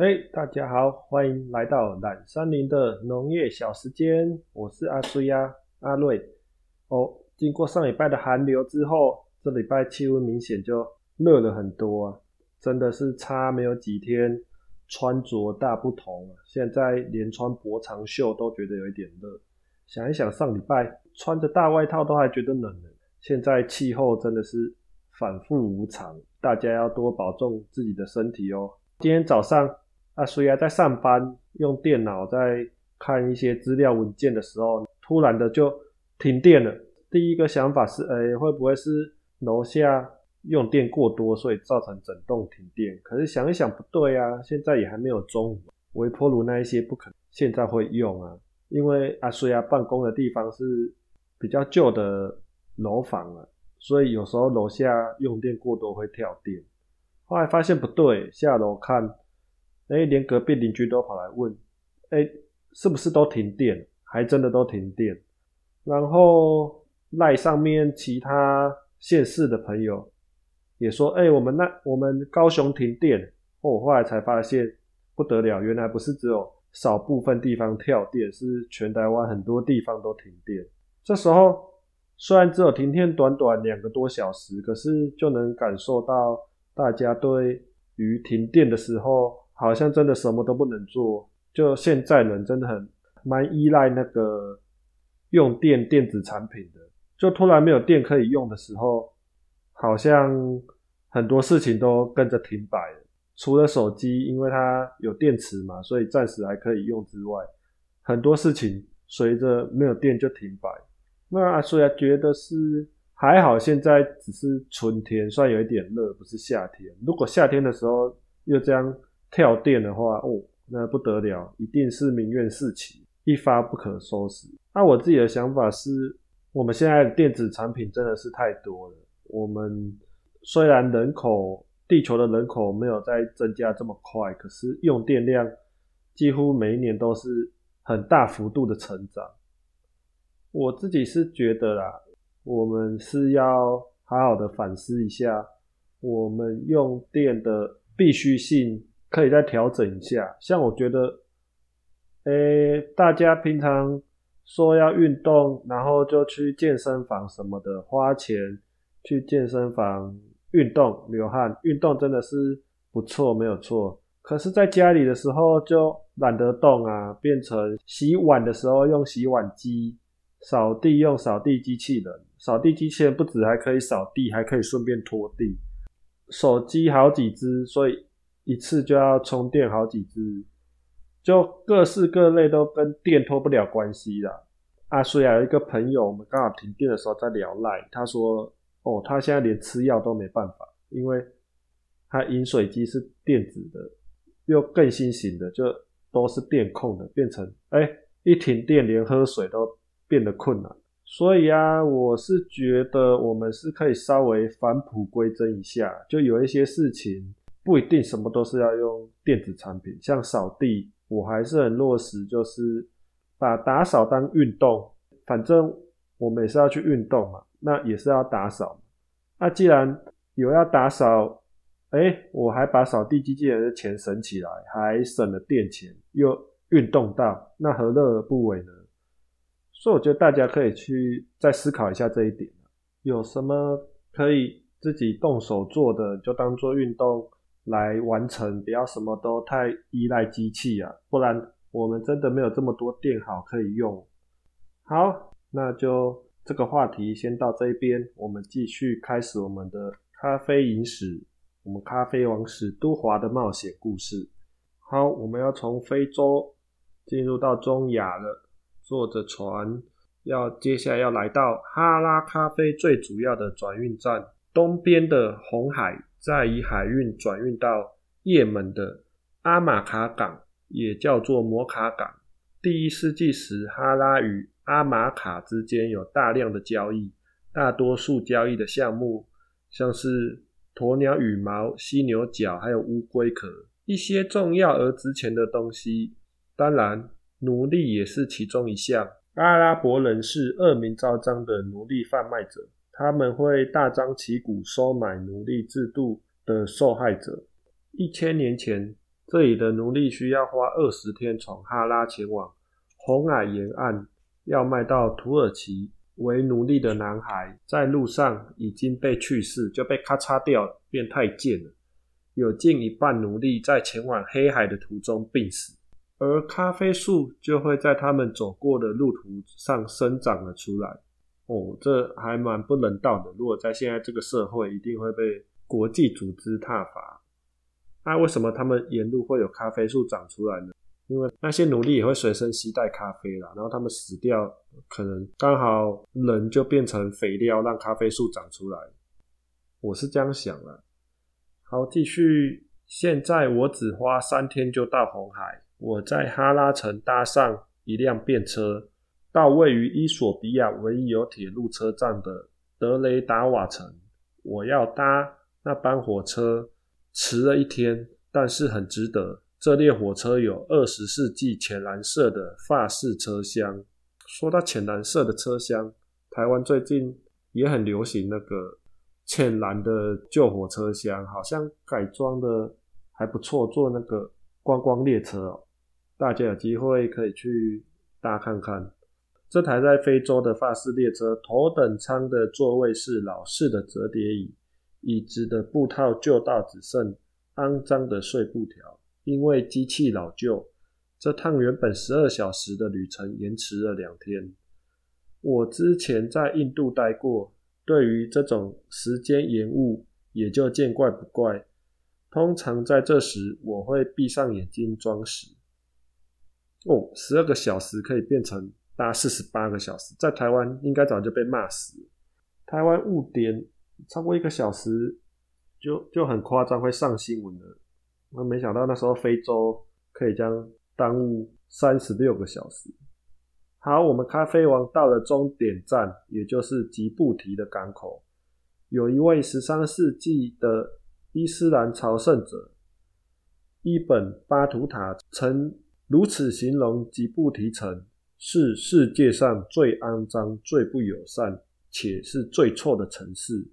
嘿，大家好，欢迎来到懒山林的农业小时间，我是阿苏呀，阿瑞。哦，经过上礼拜的寒流之后，这礼拜气温明显就热了很多啊，真的是差没有几天，穿着大不同啊。现在连穿薄长袖都觉得有一点热，想一想上礼拜穿着大外套都还觉得冷呢，现在气候真的是反复无常，大家要多保重自己的身体哦。今天早上。啊，虽然在上班用电脑在看一些资料文件的时候，突然的就停电了。第一个想法是，哎，会不会是楼下用电过多，所以造成整栋停电？可是想一想，不对啊，现在也还没有中午，微波炉那一些不可能现在会用啊，因为啊，虽然办公的地方是比较旧的楼房啊，所以有时候楼下用电过多会跳电。后来发现不对，下楼看。哎，连隔壁邻居都跑来问，哎，是不是都停电？还真的都停电。然后赖上面其他县市的朋友也说，哎，我们那我们高雄停电。我，后来才发现不得了，原来不是只有少部分地方跳电，是全台湾很多地方都停电。这时候虽然只有停电短短两个多小时，可是就能感受到大家对于停电的时候。好像真的什么都不能做，就现在人真的很蛮依赖那个用电电子产品的，就突然没有电可以用的时候，好像很多事情都跟着停摆了。除了手机，因为它有电池嘛，所以暂时还可以用之外，很多事情随着没有电就停摆。那所以觉得是还好，现在只是春天，虽然有一点热，不是夏天。如果夏天的时候又这样。跳电的话，哦，那不得了，一定是民怨四起，一发不可收拾。那我自己的想法是，我们现在电子产品真的是太多了。我们虽然人口，地球的人口没有在增加这么快，可是用电量几乎每一年都是很大幅度的成长。我自己是觉得啦，我们是要好好的反思一下，我们用电的必须性。可以再调整一下，像我觉得，诶，大家平常说要运动，然后就去健身房什么的，花钱去健身房运动流汗，运动真的是不错，没有错。可是，在家里的时候就懒得动啊，变成洗碗的时候用洗碗机，扫地用扫地机器人，扫地机器人不止还可以扫地，还可以顺便拖地。手机好几只，所以。一次就要充电好几只，就各式各类都跟电脱不了关系啦。啊，所以有一个朋友，我们刚好停电的时候在聊赖，他说：“哦，他现在连吃药都没办法，因为他饮水机是电子的，又更新型的，就都是电控的，变成哎一停电连喝水都变得困难。所以啊，我是觉得我们是可以稍微返璞归真一下，就有一些事情。”不一定什么都是要用电子产品，像扫地，我还是很落实，就是把打扫当运动。反正我们也是要去运动嘛，那也是要打扫。那既然有要打扫，哎，我还把扫地机器人的钱省起来，还省了电钱，又运动到，那何乐而不为呢？所以我觉得大家可以去再思考一下这一点，有什么可以自己动手做的，就当做运动。来完成，不要什么都太依赖机器啊，不然我们真的没有这么多电好可以用。好，那就这个话题先到这边，我们继续开始我们的咖啡饮史，我们咖啡王史都华的冒险故事。好，我们要从非洲进入到中亚了，坐着船要接下来要来到哈拉咖啡最主要的转运站东边的红海。再以海运转运到也门的阿马卡港，也叫做摩卡港。第一世纪时，哈拉与阿马卡之间有大量的交易，大多数交易的项目像是鸵鸟羽毛、犀牛角，还有乌龟壳，一些重要而值钱的东西。当然，奴隶也是其中一项。阿拉伯人是恶名昭彰的奴隶贩卖者。他们会大张旗鼓收买奴隶制度的受害者。一千年前，这里的奴隶需要花二十天从哈拉前往红海沿岸，要卖到土耳其为奴隶的男孩，在路上已经被去世，就被咔嚓掉，变太监了。有近一半奴隶在前往黑海的途中病死，而咖啡树就会在他们走过的路途上生长了出来。哦，这还蛮不人道的。如果在现在这个社会，一定会被国际组织挞伐。那为什么他们沿路会有咖啡树长出来呢？因为那些奴隶也会随身携带咖啡啦，然后他们死掉，可能刚好人就变成肥料，让咖啡树长出来。我是这样想的。好，继续。现在我只花三天就到红海。我在哈拉城搭上一辆便车。到位于伊索比亚唯一有铁路车站的德雷达瓦城，我要搭那班火车，迟了一天，但是很值得。这列火车有二十世纪浅蓝色的法式车厢。说到浅蓝色的车厢，台湾最近也很流行那个浅蓝的旧火车厢，好像改装的还不错，坐那个观光列车哦。大家有机会可以去搭看看。这台在非洲的法式列车，头等舱的座位是老式的折叠椅，椅子的布套旧到只剩肮脏的碎布条。因为机器老旧，这趟原本十二小时的旅程延迟了两天。我之前在印度待过，对于这种时间延误也就见怪不怪。通常在这时，我会闭上眼睛装死。哦，十二个小时可以变成。搭四十八个小时，在台湾应该早就被骂死。台湾误点超过一个小时，就就很夸张，会上新闻的。那没想到那时候非洲可以将耽误三十六个小时。好，我们咖啡王到了终点站，也就是吉布提的港口。有一位十三世纪的伊斯兰朝圣者伊本巴图塔曾如此形容吉布提城。是世界上最肮脏、最不友善，且是最臭的城市。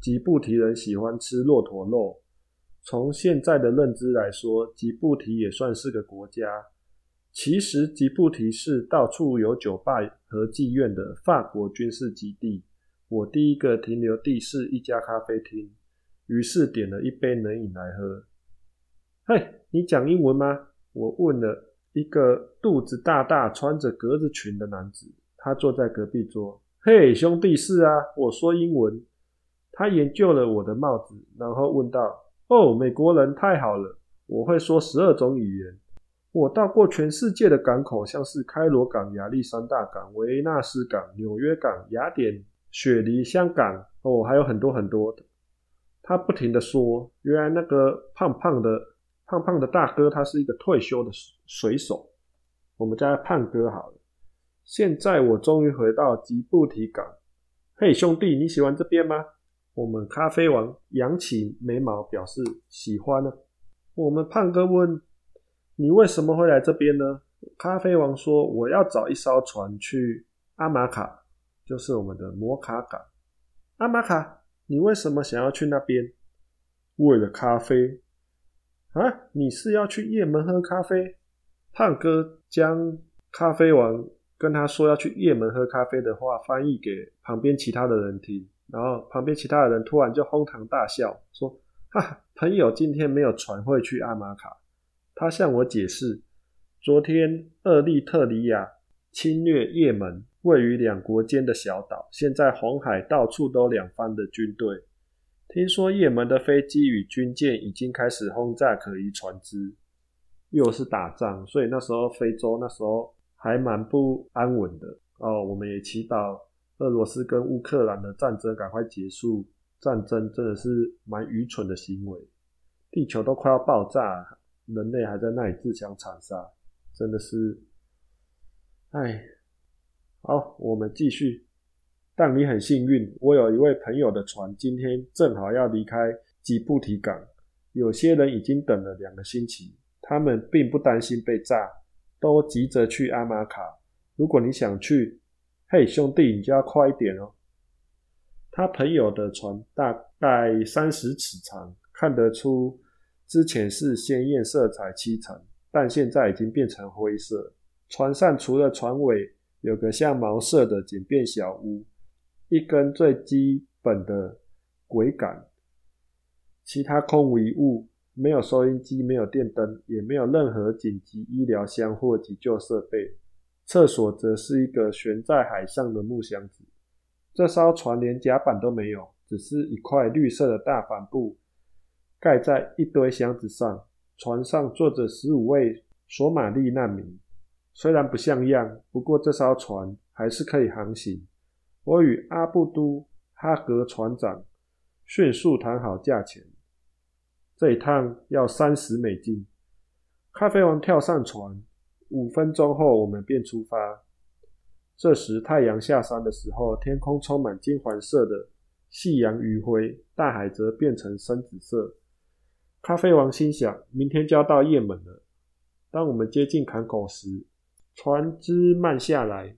吉布提人喜欢吃骆驼肉。从现在的认知来说，吉布提也算是个国家。其实，吉布提是到处有酒吧和妓院的法国军事基地。我第一个停留地是一家咖啡厅，于是点了一杯冷饮来喝。嘿，你讲英文吗？我问了。一个肚子大大、穿着格子裙的男子，他坐在隔壁桌。嘿，兄弟，是啊，我说英文。他研究了我的帽子，然后问道：“哦，美国人太好了，我会说十二种语言。我到过全世界的港口，像是开罗港、亚历山大港、维纳斯港、纽约港、雅典、雪梨、香港。哦，还有很多很多的。”他不停的说：“原来那个胖胖的。”胖胖的大哥，他是一个退休的水手，我们叫他胖哥好了。现在我终于回到吉布提港。嘿，兄弟，你喜欢这边吗？我们咖啡王扬起眉毛表示喜欢呢。我们胖哥问：“你为什么会来这边呢？”咖啡王说：“我要找一艘船去阿马卡，就是我们的摩卡港。”阿马卡，你为什么想要去那边？为了咖啡。啊，你是要去也门喝咖啡？胖哥将咖啡王跟他说要去也门喝咖啡的话翻译给旁边其他的人听，然后旁边其他的人突然就哄堂大笑，说：“哈，朋友今天没有船会去阿马卡。”他向我解释，昨天厄立特里亚侵略也门，位于两国间的小岛，现在红海到处都两方的军队。听说也门的飞机与军舰已经开始轰炸可疑船只，又是打仗，所以那时候非洲那时候还蛮不安稳的哦。我们也祈祷俄罗斯跟乌克兰的战争赶快结束。战争真的是蛮愚蠢的行为，地球都快要爆炸，人类还在那里自相残杀，真的是，哎，好，我们继续。但你很幸运，我有一位朋友的船今天正好要离开吉布提港。有些人已经等了两个星期，他们并不担心被炸，都急着去阿马卡。如果你想去，嘿，兄弟，你就要快一点哦。他朋友的船大概三十尺长，看得出之前是鲜艳色彩七成，但现在已经变成灰色。船上除了船尾有个像毛色的简便小屋，一根最基本的轨杆，其他空无一物。没有收音机，没有电灯，也没有任何紧急医疗箱或急救设备。厕所则是一个悬在海上的木箱子。这艘船连甲板都没有，只是一块绿色的大帆布盖在一堆箱子上。船上坐着十五位索马利难民，虽然不像样，不过这艘船还是可以航行。我与阿布都哈格船长迅速谈好价钱。这一趟要三十美金。咖啡王跳上船，五分钟后我们便出发。这时太阳下山的时候，天空充满金黄色的夕阳余晖，大海则变成深紫色。咖啡王心想：明天就要到也门了。当我们接近港口时，船只慢下来，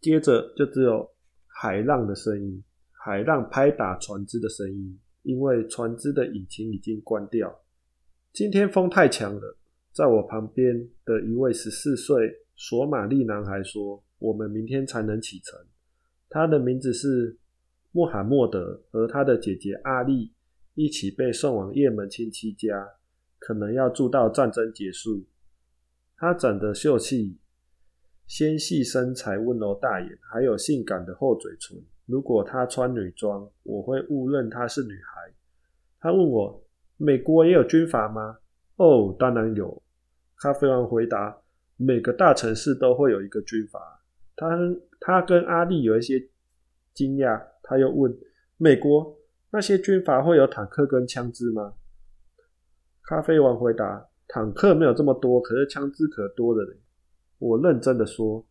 接着就只有海浪的声音，海浪拍打船只的声音。因为船只的引擎已经关掉。今天风太强了，在我旁边的一位十四岁索马利男孩说：“我们明天才能启程。”他的名字是穆罕默德，和他的姐姐阿丽一起被送往也门亲戚家，可能要住到战争结束。他长得秀气，纤细身材，温柔大眼，还有性感的厚嘴唇。如果她穿女装，我会误认她是女孩。他问我：“美国也有军阀吗？”“哦，当然有。”咖啡王回答：“每个大城市都会有一个军阀。”他他跟阿丽有一些惊讶，他又问：“美国那些军阀会有坦克跟枪支吗？”咖啡王回答：“坦克没有这么多，可是枪支可多的嘞。”我认真的说。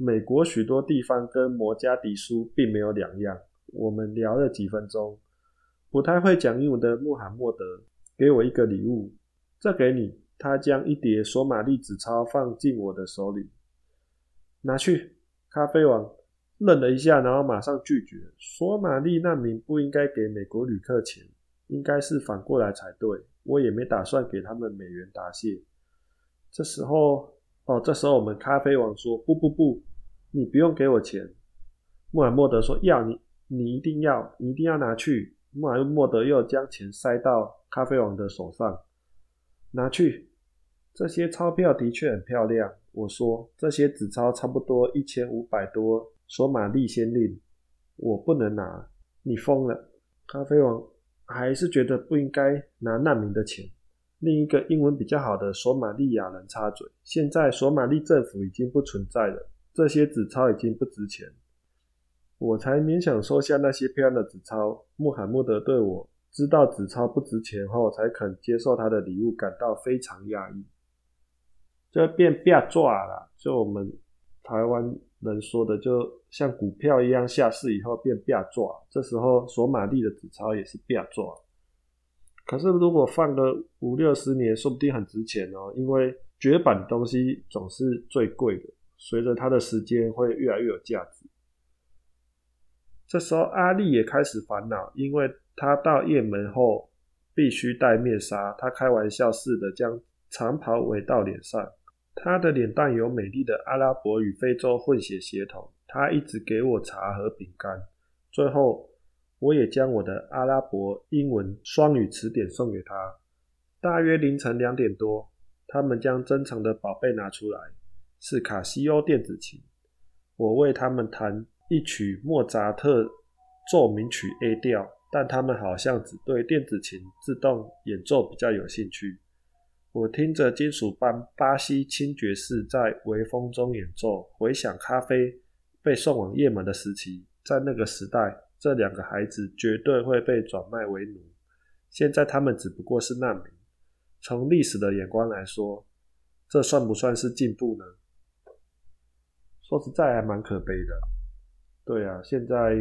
美国许多地方跟摩加迪苏并没有两样。我们聊了几分钟，不太会讲英文的穆罕默德给我一个礼物，这给你。他将一叠索马利纸钞放进我的手里，拿去。咖啡王愣了一下，然后马上拒绝。索马利难民不应该给美国旅客钱，应该是反过来才对。我也没打算给他们美元答谢。这时候，哦，这时候我们咖啡王说：“不不不。”你不用给我钱，穆罕默德说要你，你一定要，你一定要拿去。穆罕默德又将钱塞到咖啡王的手上，拿去。这些钞票的确很漂亮。我说这些纸钞差不多一千五百多索马利先令，我不能拿。你疯了？咖啡王还是觉得不应该拿难民的钱。另一个英文比较好的索马利亚人插嘴：现在索马利政府已经不存在了。这些纸钞已经不值钱，我才勉强收下那些漂亮的纸钞。穆罕默德对我知道纸钞不值钱后才肯接受他的礼物感到非常压抑，就变变抓了。就我们台湾人说的，就像股票一样下市以后变变抓。这时候索马利的纸钞也是变抓。可是如果放个五六十年，说不定很值钱哦，因为绝版东西总是最贵的。随着它的时间会越来越有价值。这时候，阿丽也开始烦恼，因为他到雁门后必须戴面纱。他开玩笑似的将长袍围到脸上。他的脸蛋有美丽的阿拉伯与非洲混血血统。他一直给我茶和饼干。最后，我也将我的阿拉伯英文双语词典送给他。大约凌晨两点多，他们将珍藏的宝贝拿出来。是卡西欧电子琴，我为他们弹一曲莫扎特奏鸣曲 A 调，但他们好像只对电子琴自动演奏比较有兴趣。我听着金属班巴西轻爵士在微风中演奏，回想咖啡被送往也门的时期，在那个时代，这两个孩子绝对会被转卖为奴。现在他们只不过是难民。从历史的眼光来说，这算不算是进步呢？说实在还蛮可悲的，对啊，现在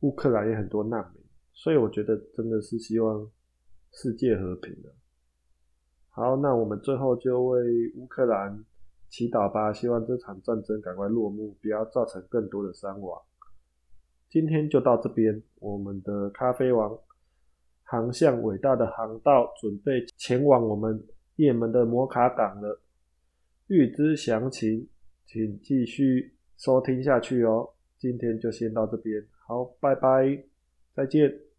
乌克兰也很多难民，所以我觉得真的是希望世界和平的。好，那我们最后就为乌克兰祈祷吧，希望这场战争赶快落幕，不要造成更多的伤亡。今天就到这边，我们的咖啡王航向伟大的航道，准备前往我们也门的摩卡港了。预知详情，请继续收听下去哦。今天就先到这边，好，拜拜，再见。